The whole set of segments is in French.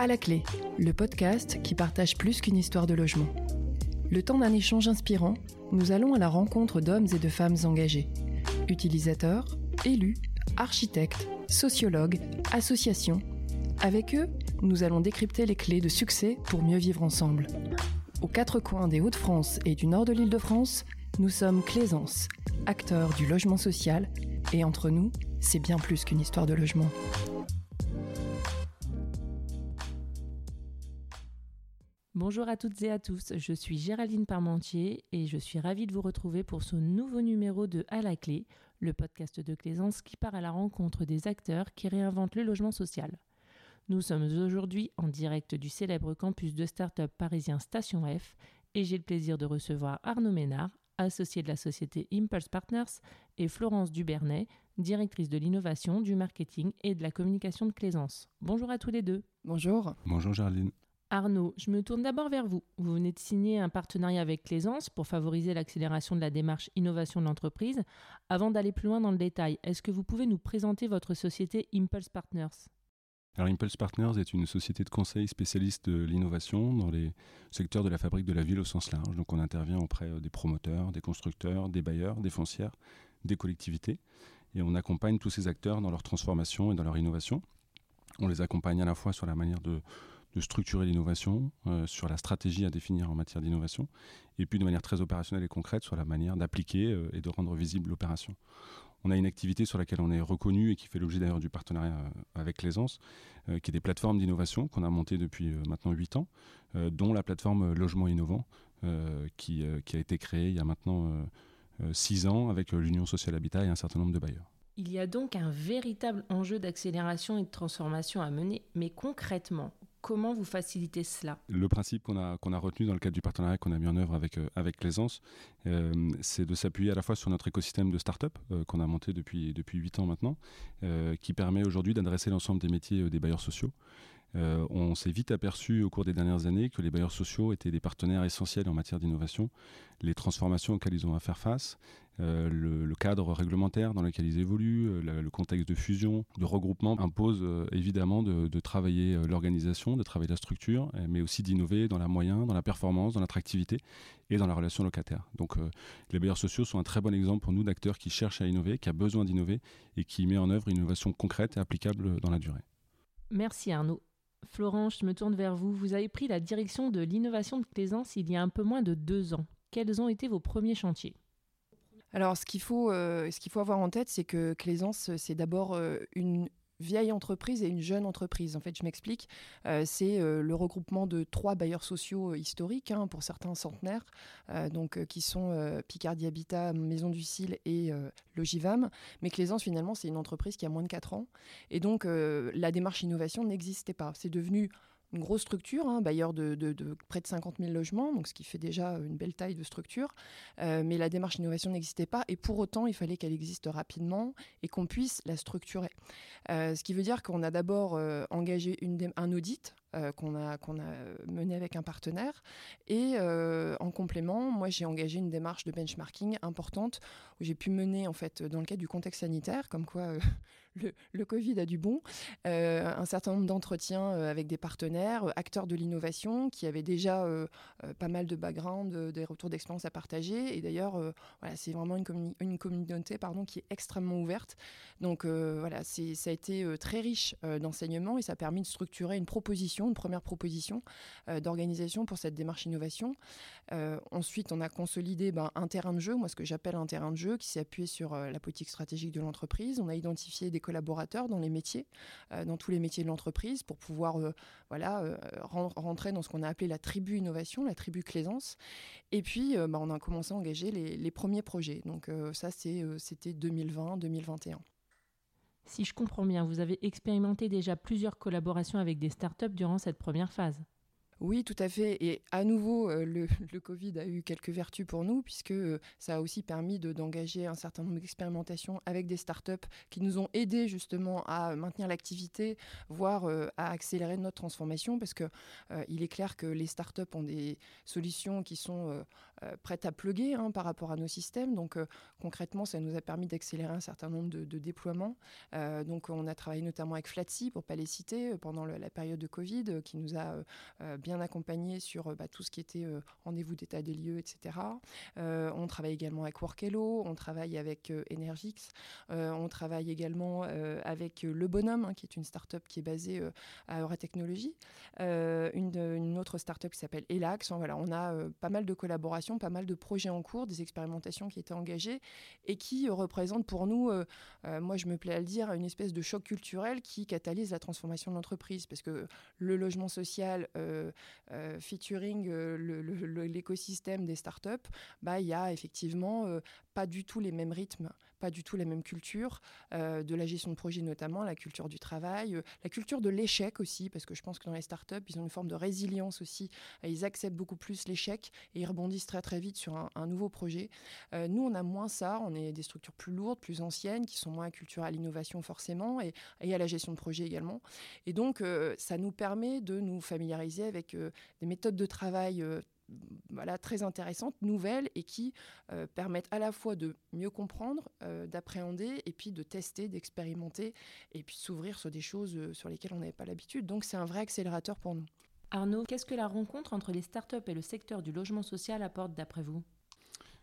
À la clé, le podcast qui partage plus qu'une histoire de logement. Le temps d'un échange inspirant, nous allons à la rencontre d'hommes et de femmes engagés. Utilisateurs, élus, architectes, sociologues, associations. Avec eux, nous allons décrypter les clés de succès pour mieux vivre ensemble. Aux quatre coins des Hauts-de-France et du nord de l'Île-de-France, nous sommes Claisance, acteurs du logement social, et entre nous, c'est bien plus qu'une histoire de logement. Bonjour à toutes et à tous, je suis Géraldine Parmentier et je suis ravie de vous retrouver pour ce nouveau numéro de À la clé, le podcast de Claisance qui part à la rencontre des acteurs qui réinventent le logement social. Nous sommes aujourd'hui en direct du célèbre campus de start-up parisien Station F et j'ai le plaisir de recevoir Arnaud Ménard, associé de la société Impulse Partners, et Florence Dubernet, directrice de l'innovation, du marketing et de la communication de Claisance. Bonjour à tous les deux. Bonjour. Bonjour Géraldine. Arnaud, je me tourne d'abord vers vous. Vous venez de signer un partenariat avec Claisance pour favoriser l'accélération de la démarche innovation de l'entreprise. Avant d'aller plus loin dans le détail, est-ce que vous pouvez nous présenter votre société Impulse Partners? Alors Impulse Partners est une société de conseil spécialiste de l'innovation dans les secteurs de la fabrique de la ville au sens large. Donc on intervient auprès euh, des promoteurs, des constructeurs, des bailleurs, des foncières, des collectivités et on accompagne tous ces acteurs dans leur transformation et dans leur innovation. On les accompagne à la fois sur la manière de de structurer l'innovation, euh, sur la stratégie à définir en matière d'innovation, et puis de manière très opérationnelle et concrète sur la manière d'appliquer euh, et de rendre visible l'opération. On a une activité sur laquelle on est reconnu et qui fait l'objet d'ailleurs du partenariat euh, avec l'Aisance, qui est des plateformes d'innovation qu'on a montées depuis maintenant 8 ans, dont la plateforme Logement Innovant, qui, qui, a été créée il y a maintenant 6 ans avec l'Union Sociale Habitat et un certain nombre de bailleurs. Il y a donc un véritable enjeu d'accélération et de transformation à mener, mais concrètement, Comment vous facilitez cela? Le principe qu'on a, retenu dans le cadre du partenariat qu'on a mis en œuvre avec, euh, avec L'aisance, euh, c'est de s'appuyer à la fois sur notre écosystème de start-up euh, qu'on a monté depuis, depuis 8 ans maintenant, qui permet aujourd'hui d'adresser l'ensemble des métiers des bailleurs sociaux. Euh, on s'est vite aperçu au cours des dernières années que les bailleurs sociaux étaient des partenaires essentiels en matière d'innovation. Les transformations auxquelles ils ont à faire face, euh, le, cadre réglementaire dans lequel ils évoluent, euh, le, contexte de fusion, de regroupement impose évidemment de, travailler l'organisation, de travailler la structure, mais aussi d'innover dans la moyen, dans la performance, dans l'attractivité et dans la relation locataire. Donc les bailleurs sociaux sont un très bon exemple pour nous d'acteurs qui cherchent à innover, qui a besoin d'innover et qui met en œuvre une innovation concrète et applicable dans la durée. Merci Arnaud. Florence, je me tourne vers vous. Vous avez pris la direction de l'innovation de Claisance il y a un peu moins de deux ans. Quels ont été vos premiers chantiers? Alors, ce qu'il faut, euh, ce qu'il faut avoir en tête, c'est que Claisance, c'est d'abord euh, une vieille entreprise et une jeune entreprise. En fait, je m'explique. Euh, c'est euh, le regroupement de trois bailleurs sociaux euh, historiques, hein, pour certains centenaires, donc qui sont Picardie Habitat, Maison du Cil et Logivam. Mais Claisance, finalement, c'est une entreprise qui a moins de 4 ans. Et donc, la démarche innovation n'existait pas. C'est devenu une grosse structure, hein, bailleur de, près de 50 000 logements, ce qui fait déjà une belle taille de structure. Euh, mais la démarche innovation n'existait pas et pour autant, il fallait qu'elle existe rapidement et qu'on puisse la structurer. Euh, ce qui veut dire qu'on a d'abord euh, engagé un audit euh, qu'on a, qu'on a mené avec un partenaire. Et euh, en complément, moi, j'ai engagé une démarche de benchmarking importante où j'ai pu mener, en fait, dans le cadre du contexte sanitaire, comme quoi euh, le, le, Covid a du bon, un certain nombre d'entretiens avec des partenaires, acteurs de l'innovation, qui avaient déjà pas mal de background, des retours d'expérience à partager. Et d'ailleurs, voilà, c'est vraiment une, une, communauté pardon, qui est extrêmement ouverte. Donc voilà, ça a été très riche d'enseignements et ça a permis de structurer une proposition une première proposition euh, d'organisation pour cette démarche innovation. Euh, ensuite, on a consolidé ben, un terrain de jeu, moi ce que j'appelle un terrain de jeu qui s'est appuyé sur euh, la politique stratégique de l'entreprise. On a identifié des collaborateurs dans les métiers, dans tous les métiers de l'entreprise pour pouvoir voilà, rentrer dans ce qu'on a appelé la tribu innovation, la tribu Claisance. Et puis, ben, on a commencé à engager les, les premiers projets. Donc ça, c'était 2020-2021. Si je comprends bien, vous avez expérimenté déjà plusieurs collaborations avec des startups durant cette première phase. Oui, tout à fait. Et à nouveau, euh, le, Covid a eu quelques vertus pour nous, puisque euh, ça a aussi permis d'engager un certain nombre d'expérimentations avec des startups qui nous ont aidés justement à maintenir l'activité, voire euh, à accélérer notre transformation, parce il est clair que les startups ont des solutions qui sont prêtes à pluguer hein, par rapport à nos systèmes. Donc concrètement, ça nous a permis d'accélérer un certain nombre de, déploiements. donc on a travaillé notamment avec Flatsy, pour pas les citer, pendant la période de Covid, qui nous a bien accompagné sur euh, bah, tout ce qui était euh, rendez-vous d'état des lieux, etc. Euh, on travaille également avec Workello, on travaille avec Energix, on travaille également avec Le Bonhomme, hein, qui est une start-up qui est basée à Euratechnologie, une, une, autre start-up qui s'appelle Elax. Voilà, on a pas mal de collaborations, pas mal de projets en cours, des expérimentations qui étaient engagées et qui représentent pour nous, moi je me plais à le dire, une espèce de choc culturel qui catalyse la transformation de l'entreprise. Parce que le logement social, featuring euh, l'écosystème des startups, bah, il y a effectivement euh, pas du tout les mêmes rythmes, pas du tout la même culture de la gestion de projet notamment, la culture du travail, la culture de l'échec aussi, parce que je pense que dans les startups, ils ont une forme de résilience aussi. Ils acceptent beaucoup plus l'échec et ils rebondissent très très vite sur un, nouveau projet. nous, on a moins ça, on est des structures plus lourdes, plus anciennes, qui sont moins acculturées à l'innovation forcément et, et, à la gestion de projet également. Et donc, ça nous permet de nous familiariser avec des méthodes de travail euh, voilà, très intéressantes, nouvelles et qui euh, permettent à la fois de mieux comprendre, euh, d'appréhender et puis de tester, d'expérimenter et puis s'ouvrir sur des choses sur lesquelles on n'avait pas l'habitude. Donc c'est un vrai accélérateur pour nous. Arnaud, qu'est-ce que la rencontre entre les startups et le secteur du logement social apporte d'après vous?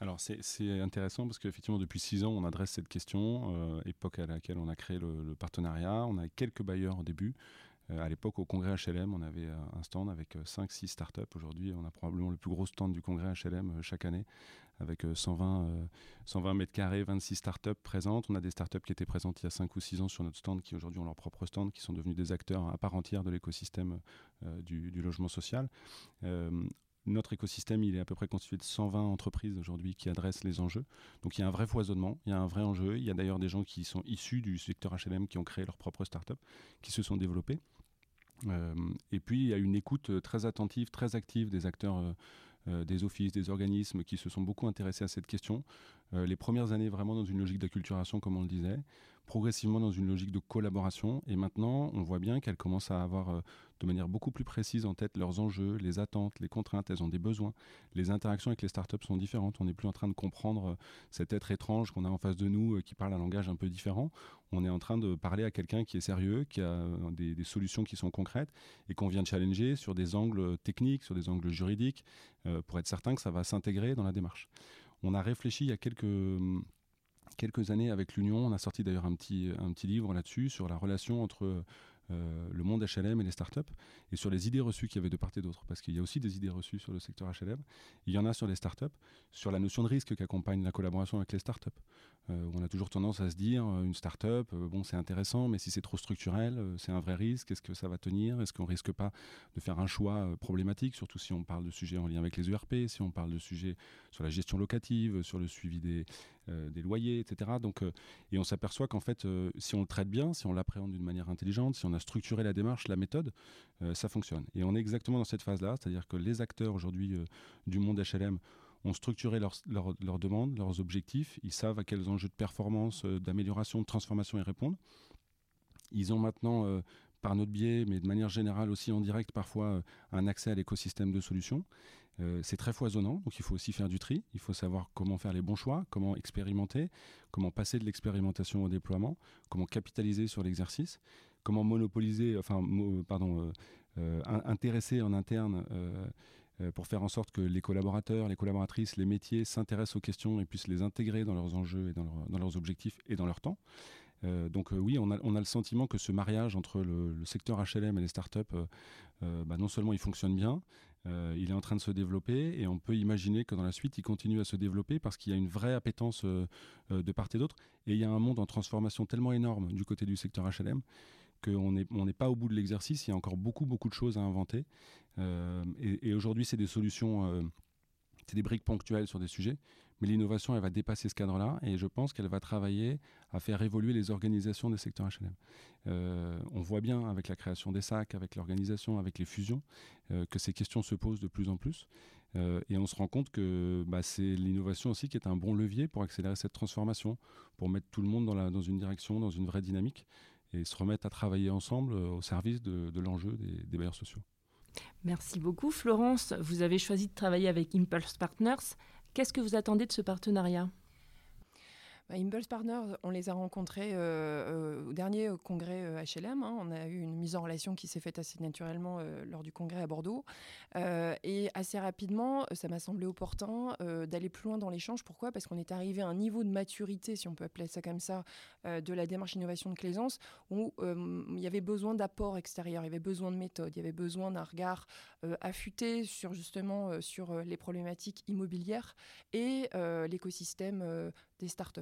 Alors c'est intéressant parce qu'effectivement depuis six ans on adresse cette question, époque à laquelle on a créé le, le, partenariat, on a quelques bailleurs au début, euh, à l'époque, au congrès HLM, on avait euh, un stand avec 5-6 euh, startups. Aujourd'hui, on a probablement le plus gros stand du congrès HLM chaque année, avec 120, 120 mètres carrés, 26 startups présentes. On a des startups qui étaient présentes il y a 5 ou 6 ans sur notre stand, qui aujourd'hui ont leur propre stand, qui sont devenus des acteurs à part entière de l'écosystème du, logement social. Notre écosystème, il est à peu près constitué de 120 entreprises aujourd'hui qui adressent les enjeux. Donc il y a un vrai foisonnement, il y a un vrai enjeu. Il y a d'ailleurs des gens qui sont issus du secteur HLM qui ont créé leur propre start-up, qui se sont développés. Euh, et puis, il y a une écoute euh, très attentive, très active des acteurs euh, des offices, des organismes qui se sont beaucoup intéressés à cette question. les premières années vraiment dans une logique d'acculturation, comme on le disait, progressivement dans une logique de collaboration. Et maintenant, on voit bien qu'elles commencent à avoir euh, de manière beaucoup plus précise en tête leurs enjeux, les attentes, les contraintes. Elles ont des besoins. Les interactions avec les startups sont différentes. On n'est plus en train de comprendre euh, cet être étrange qu'on a en face de nous euh, qui parle un langage un peu différent. On est en train de parler à quelqu'un qui est sérieux, qui a des, solutions qui sont concrètes et qu'on vient de challenger sur des angles techniques, sur des angles juridiques, pour être certain que ça va s'intégrer dans la démarche. On a réfléchi il y a quelques hum, quelques années avec l'Union. On a sorti d'ailleurs un petit, un petit livre là-dessus sur la relation entre euh, le monde HLM et les startups, et sur les idées reçues qu'il y avait de part et d'autre, parce qu'il y a aussi des idées reçues sur le secteur HLM. Il y en a sur les startups, sur la notion de risque qu'accompagne la collaboration avec les startups. Euh, on a toujours tendance à se dire, euh, une startup, bon, c'est intéressant, mais si c'est trop structurel, c'est un vrai risque. Est-ce que ça va tenir? Est-ce qu'on risque pas de faire un choix problématique, surtout si on parle de sujets en lien avec les ERP, si on parle de sujets sur la gestion locative, sur le suivi des, des loyers, etc. Donc, et on s'aperçoit qu'en fait, si on le traite bien, si on l'appréhende d'une manière intelligente, si on a structuré la démarche, la méthode, ça fonctionne. Et on est exactement dans cette phase-là, c'est-à-dire que les acteurs aujourd'hui du monde HLM ont structuré leurs, demandes, leurs objectifs. Ils savent à quels enjeux de performance, euh, d'amélioration, de transformation ils répondent. Ils ont maintenant, euh, par notre biais, mais de manière générale aussi en direct parfois, euh, un accès à l'écosystème de solutions. C'est très foisonnant, donc il faut aussi faire du tri. Il faut savoir comment faire les bons choix, comment expérimenter, comment passer de l'expérimentation au déploiement, comment capitaliser sur l'exercice, comment monopoliser, enfin, pardon, intéresser en interne euh, pour faire en sorte que les collaborateurs, les collaboratrices, les métiers s'intéressent aux questions et puissent les intégrer dans leurs enjeux et dans, leurs objectifs et dans leur temps. Euh, donc euh, oui, on a, on a, le sentiment que ce mariage entre le, secteur HLM et les startups, bah, non seulement il fonctionne bien, il est en train de se développer et on peut imaginer que dans la suite, il continue à se développer parce qu'il y a une vraie appétence de part et d'autre. Et il y a un monde en transformation tellement énorme du côté du secteur HLM qu'on n'est pas au bout de l'exercice, il y a encore beaucoup, beaucoup de choses à inventer. Euh, et, aujourd'hui, c'est des solutions, euh, c'est des briques ponctuelles sur des sujets, Mais l'innovation, elle va dépasser ce cadre-là et je pense qu'elle va travailler à faire évoluer les organisations des secteurs HLM. Euh, on voit bien avec la création des sacs, avec l'organisation, avec les fusions, euh, que ces questions se posent de plus en plus. Euh, et on se rend compte que bah, c'est l'innovation aussi qui est un bon levier pour accélérer cette transformation, pour mettre tout le monde dans une direction, dans une vraie dynamique et se remettre à travailler ensemble au service de, l'enjeu des, des bailleurs sociaux. Merci beaucoup Florence. Vous avez choisi de travailler avec Impulse Partners. Qu'est-ce que vous attendez de ce partenariat? Bah, Partners, on les a rencontrés euh, euh, au dernier congrès HLM. Euh, hein. On a eu une mise en relation qui s'est faite assez naturellement lors du congrès à Bordeaux. et assez rapidement, ça m'a semblé opportun d'aller plus loin dans l'échange. Pourquoi? Parce qu'on est arrivé à un niveau de maturité, si on peut appeler ça comme ça, de la démarche innovation de Claisance, où il y avait besoin d'apports extérieurs, il y avait besoin de méthodes, il y avait besoin d'un regard affûté sur justement sur les problématiques immobilières et l'écosystème des startups.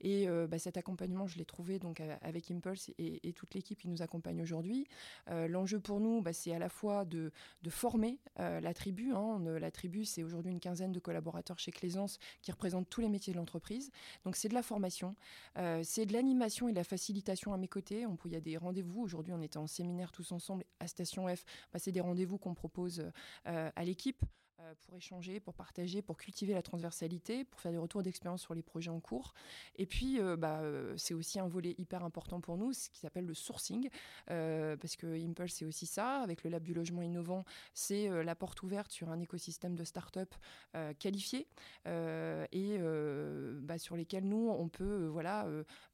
Et euh, bah, cet accompagnement, je l'ai trouvé donc avec Impulse et, toute l'équipe qui nous accompagne aujourd'hui. Euh, l'enjeu pour nous, bah, c'est à la fois de, former euh, la tribu. Hein. la tribu, c'est aujourd'hui une quinzaine de collaborateurs chez Claisance qui représentent tous les métiers de l'entreprise. Donc c'est de la formation, c'est de l'animation et de la facilitation à mes côtés. il y a des rendez-vous. Aujourd'hui, on était en séminaire tous ensemble à Station F. Bah, c'est des rendez-vous qu'on propose à l'équipe. Euh, pour échanger, pour partager, pour cultiver la transversalité, pour faire des retours d'expérience sur les projets en cours. Et puis, euh, bah, euh, c'est aussi un volet hyper important pour nous, ce qui s'appelle le sourcing, parce que Impulse, c'est aussi ça. Avec le Lab du logement innovant, c'est la porte ouverte sur un écosystème de start-up qualifié et bah, sur lesquels nous, on peut, voilà,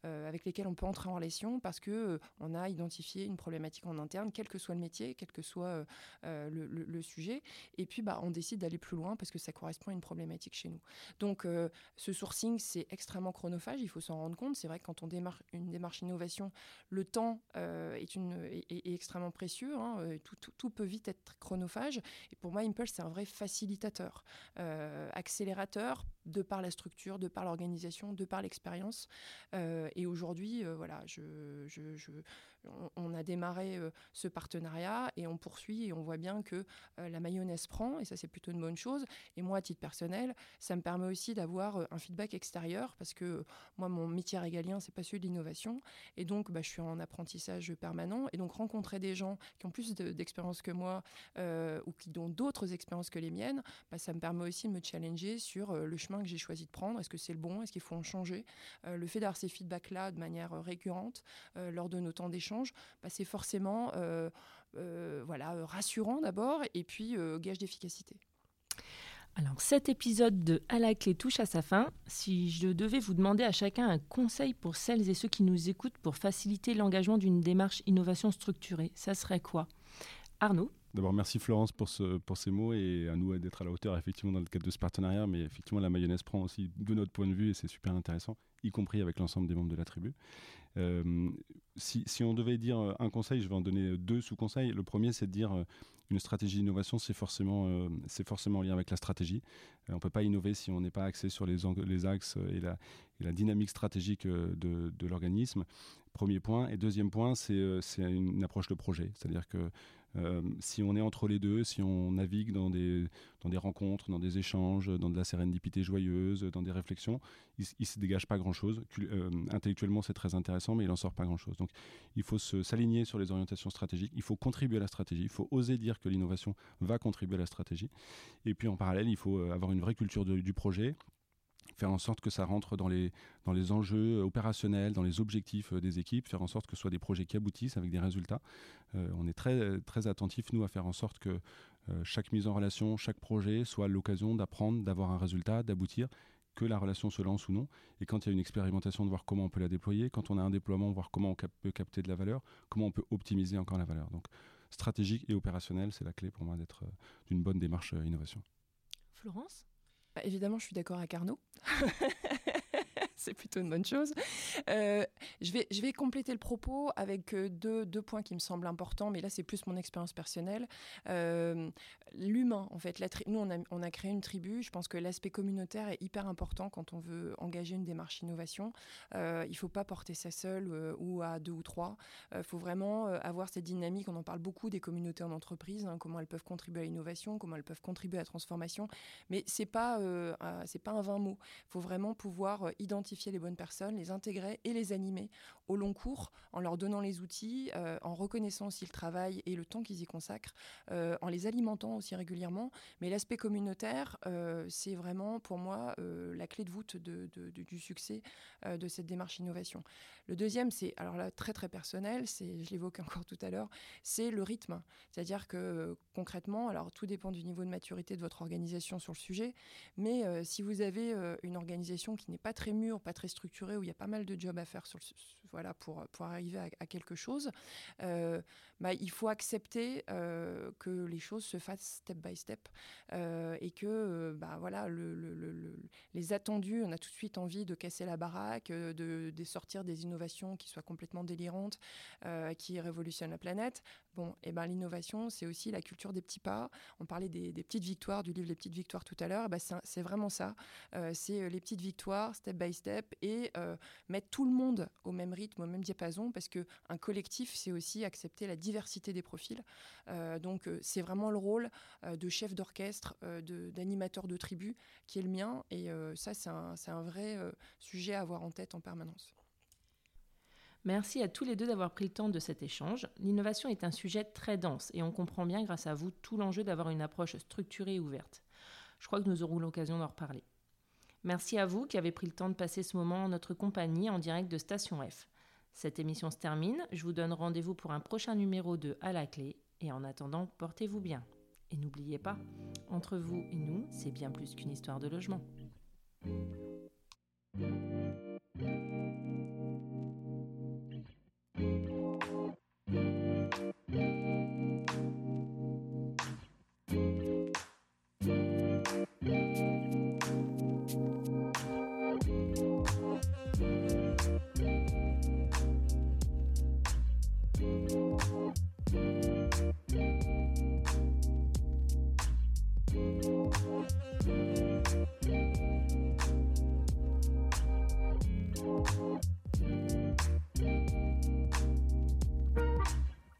avec lesquels on peut entrer en relation parce que on a identifié une problématique en interne, quel que soit le métier, quel que soit le, sujet. Et puis, bah, on décide d'aller plus loin parce que ça correspond à une problématique chez nous. Donc euh, ce sourcing, c'est extrêmement chronophage, il faut s'en rendre compte. C'est vrai que quand on démarre une démarche innovation, le temps euh, est, une, est, extrêmement précieux. Hein. Euh, tout, tout, peut vite être chronophage. Et pour moi, Impulse, c'est un vrai facilitateur, accélérateur de par la structure, de par l'organisation, de par l'expérience. et aujourd'hui, voilà, je, on, a démarré ce partenariat et on poursuit et on voit bien que la mayonnaise prend et ça c'est plutôt une bonne chose. Et moi, à titre personnel, ça me permet aussi d'avoir euh, un feedback extérieur parce que euh, moi, mon métier régalien, c'est pas celui de l'innovation. Et donc, bah, je suis en apprentissage permanent. Et donc, rencontrer des gens qui ont plus d'expérience que moi euh, ou qui ont d'autres expériences que les miennes, bah, ça me permet aussi de me challenger sur le chemin que j'ai choisi de prendre. Est-ce que c'est le bon? Est-ce qu'il faut en changer? Le fait d'avoir ces feedbacks-là de manière récurrente lors de nos temps bah, c'est forcément voilà, rassurant d'abord et puis gage d'efficacité. Alors cet épisode de À la clé touche à sa fin. Si je devais vous demander à chacun un conseil pour celles et ceux qui nous écoutent pour faciliter l'engagement d'une démarche innovation structurée, ça serait quoi? Arnaud? D'abord, merci Florence pour, ce, pour ces mots et à nous d'être à la hauteur, effectivement, dans le cadre de ce partenariat. Mais effectivement, la mayonnaise prend aussi de notre point de vue et c'est super intéressant, y compris avec l'ensemble des membres de la tribu. Euh, si, on devait dire un conseil, je vais en donner deux sous-conseils. Le premier, c'est de dire euh, une stratégie d'innovation, c'est forcément, euh, en lien avec la stratégie. on ne peut pas innover si on n'est pas axé sur les, axes et la, et la, dynamique stratégique de, de l'organisme. Premier point. Et deuxième point, c'est une approche de projet. C'est-à-dire que euh, si on est entre les deux, si on navigue dans des, dans des rencontres, dans des échanges, dans de la sérénité joyeuse, dans des réflexions, il ne se dégage pas grand-chose. Euh, intellectuellement, c'est très intéressant, mais il n'en sort pas grand-chose. Donc, il faut s'aligner sur les orientations stratégiques, il faut contribuer à la stratégie, il faut oser dire que l'innovation va contribuer à la stratégie. Et puis, en parallèle, il faut euh, avoir une vraie culture du projet, faire en sorte que ça rentre dans les, dans les enjeux opérationnels, dans les objectifs euh, des équipes, faire en sorte que ce soit des projets qui aboutissent avec des résultats. Euh, on est très, très attentifs, nous, à faire en sorte que euh, chaque mise en relation, chaque projet soit l'occasion d'apprendre, d'avoir un résultat, d'aboutir, que la relation se lance ou non. Et quand il y a une expérimentation, de voir comment on peut la déployer. Quand on a un déploiement, voir comment on peut capter de la valeur, comment on peut optimiser encore la valeur. Donc, stratégique et opérationnel, c'est la clé pour moi d'être d'une bonne démarche innovation. Florence? Bah, évidemment, je suis d'accord avec Arnaud. c'est plutôt une bonne chose. Euh, je, vais, compléter le propos avec euh, deux, points qui me semblent importants, mais là c'est plus mon expérience personnelle. Euh, l'humain, en fait, nous on a, on a, créé une tribu, je pense que l'aspect communautaire est hyper important quand on veut engager une démarche innovation. il ne faut pas porter ça seul ou à deux ou trois. Il faut vraiment avoir cette dynamique, on en parle beaucoup des communautés en entreprise, hein, comment elles peuvent contribuer à l'innovation, comment elles peuvent contribuer à la transformation, mais ce n'est pas, c'est pas un vain mot. Il faut vraiment pouvoir identifier les bonnes personnes, les intégrer et les animer au long cours en leur donnant les outils, euh, en reconnaissant aussi le travail et le temps qu'ils y consacrent, euh, en les alimentant aussi régulièrement. Mais l'aspect communautaire, euh, c'est vraiment pour moi la clé de voûte de, du succès de cette démarche innovation. Le deuxième, c'est alors là très très personnel, c'est je l'évoquais encore tout à l'heure, c'est le rythme. C'est-à-dire que concrètement, alors tout dépend du niveau de maturité de votre organisation sur le sujet, mais si vous avez une organisation qui n'est pas très mûre, pas très structurée, où il y a pas mal de jobs à faire sur le, voilà, pour, pour arriver à, quelque chose, euh, bah, il faut accepter euh, que les choses se fassent step by step euh, et que bah, les attendus, on a tout de suite envie de casser la baraque, de, de sortir des innovations qui soient complètement délirantes, qui révolutionnent la planète. Bon, et eh ben l'innovation, c'est aussi la culture des petits pas. On parlait des, petites victoires, du livre Les petites victoires tout à l'heure. Eh ben c'est vraiment ça. c'est les petites victoires, step by step, et mettre tout le monde au même rythme, même diapason, parce qu'un collectif, c'est aussi accepter la diversité des profils. Euh, donc euh, c'est vraiment le rôle euh, de chef d'orchestre, d'animateur de, tribu qui est le mien, et ça c'est un, un, vrai sujet à avoir en tête en permanence. Merci à tous les deux d'avoir pris le temps de cet échange. L'innovation est un sujet très dense et on comprend bien grâce à vous tout l'enjeu d'avoir une approche structurée et ouverte. Je crois que nous aurons l'occasion d'en reparler. Merci à vous qui avez pris le temps de passer ce moment en notre compagnie en direct de Station F. Cette émission se termine, je vous donne rendez-vous pour un prochain numéro de À la clé, et en attendant, portez-vous bien. Et n'oubliez pas, entre vous et nous, c'est bien plus qu'une histoire de logement.